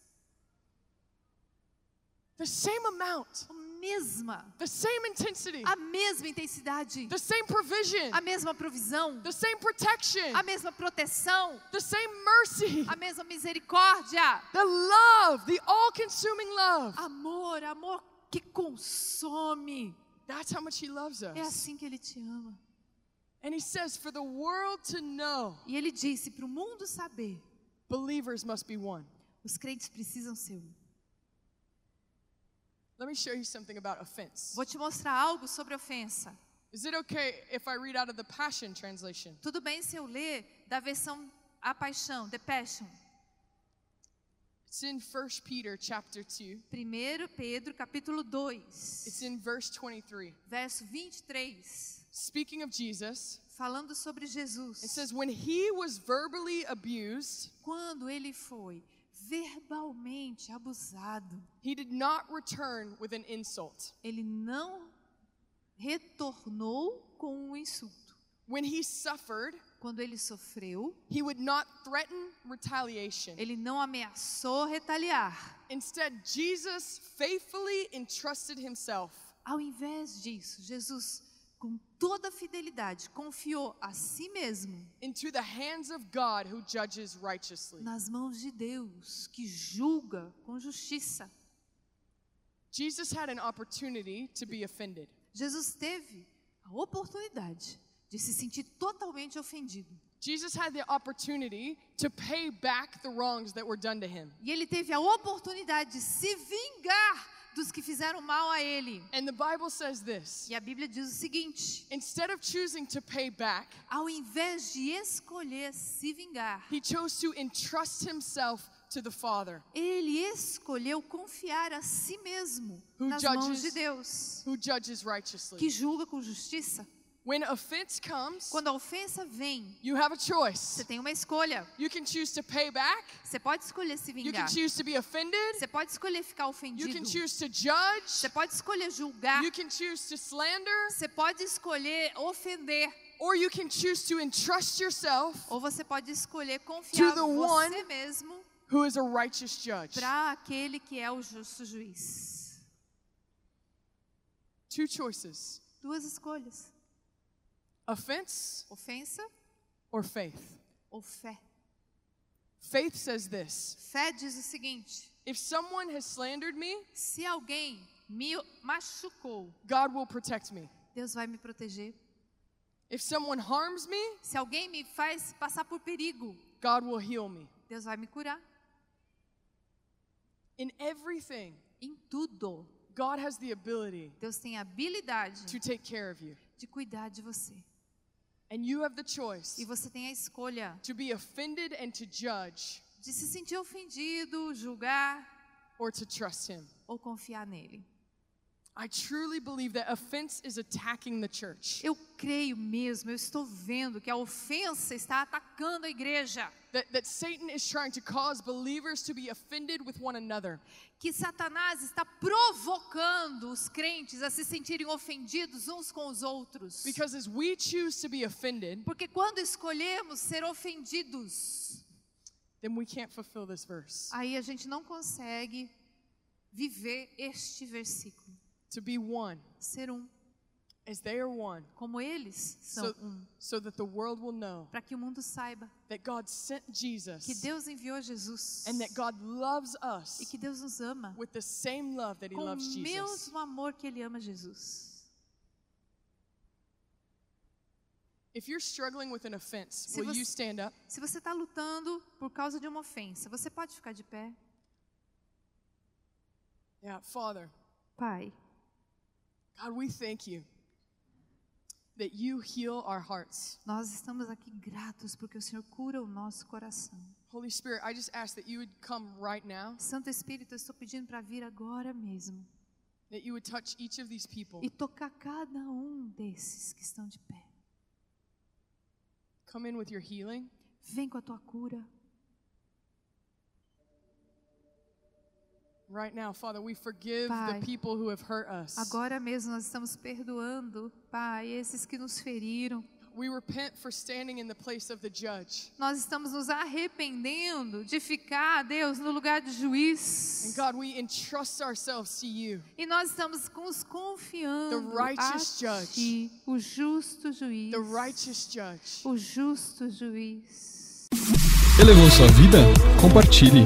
The same amount, A mesma, the same intensity, a mesma intensidade, the same provision, a mesma provisão, the same protection, a mesma proteção, the same mercy, a mesma misericórdia. the love, the all consuming love. Amor, amor que consome. That's how much He loves É us. assim que Ele te ama. And he says, for the world to know, E ele disse: para o mundo saber, believers must be one. os crentes precisam ser um. Let me show you something about offense. Vou te mostrar algo sobre ofensa. Is it okay if I read out of the Passion Translation? Tudo bem se eu ler da versão A Paixão, The Passion. It's in 1 Peter chapter 2. 1 Pedro, capítulo 2, It's in verse 23. verso 23, Speaking of Jesus, falando sobre Jesus. it says, When he was verbally abused, Quando ele foi verbalmente abusado, he did not return with an insult. ele não retornou com um insulto. When he suffered, Quando ele sofreu, he would not threaten retaliation. ele não ameaçou retaliar. Instead, Jesus faithfully entrusted himself Ao invés disso, Jesus, toda fidelidade, confiou a si mesmo into the hands of God who judges righteously. nas mãos de Deus, que julga com justiça. Jesus had an opportunity to be offended. Jesus teve a oportunidade de se sentir totalmente ofendido. Jesus had the opportunity to pay back the wrongs that were done to him. E ele teve a oportunidade de se vingar dos que fizeram mal a ele. And the Bible says this E a Bíblia diz o seguinte: instead of choosing to pay back, ao invés de escolher se vingar, he chose to entrust himself to the Father, ele escolheu confiar a si mesmo Who nas mãos judges- de Deus, who judges righteously. que julga com justiça. When offense comes, Quando a ofensa vem, you have a você choice. tem uma escolha. You can choose to pay back, Você pode escolher se you vingar. can choose to be offended, Você pode escolher ficar you ofendido. can choose to judge, Você pode escolher julgar. you can choose to slander, Você pode escolher ofender. or you can choose to entrust yourself Ou você pode escolher confiar the em one- você mesmo who is a righteous judge. para aquele que é o justo juiz. Two choices Duas escolhas: offense ofensa or faith. ou fé. Faith says this Fé diz o seguinte: if someone has slandered me, se alguém me machucou, God will protect me. Deus vai me proteger. If someone harms me, Se alguém me faz passar por perigo, God will heal me. Deus vai me curar. In everything, Em tudo, God has the ability Deus tem a habilidade to take care of you. de cuidar de você. And you have the choice E você tem a escolha to be offended and to judge de se sentir ofendido, julgar or to trust Him. ou confiar nele. I truly believe that offense is attacking the church. Eu creio mesmo, eu estou vendo que a ofensa está atacando a igreja. That, that Satan is trying to cause believers to be offended with one another. Que Satanás está provocando os crentes a se sentirem ofendidos uns com os outros. Because as we choose to be offended, Porque quando escolhemos ser ofendidos, then we can't fulfill this verse. aí a gente não consegue viver este versículo. To be one, Ser um, as they are one, como eles são so, um. so that the world will know Para que o mundo saiba that God sent Jesus que Deus enviou Jesus. and that God loves E us que Deus nos ama with the same love that He com o loves Jesus. mesmo amor que Ele ama Jesus. If you're struggling with an offense, Se will você- you stand up? Se você está lutando por causa de uma ofensa, você pode ficar de pé? Yeah, Father, Pai, God, we thank you that you heal our hearts. nós estamos aqui gratos porque o Senhor cura o nosso coração. Holy Spirit, I just ask that you would come right now, Santo Espírito, eu estou pedindo para vir agora mesmo that you would touch each of these people. e tocar cada um desses que estão de pé. Come in with your healing. Vem com a tua cura. Right now, Father, we forgive Pai. the people who have hurt us. Agora mesmo nós estamos perdoando, Pai, esses que nos feriram. We repent for standing in the place of the judge. Nós estamos nos arrependendo de ficar, Deus, no lugar de juiz. And God, we entrust ourselves to you. E nós estamos nos confiando The righteous a judge. ti, o justo juiz. the righteous judge. O justo juiz. Elevou sua vida? Compartilhe.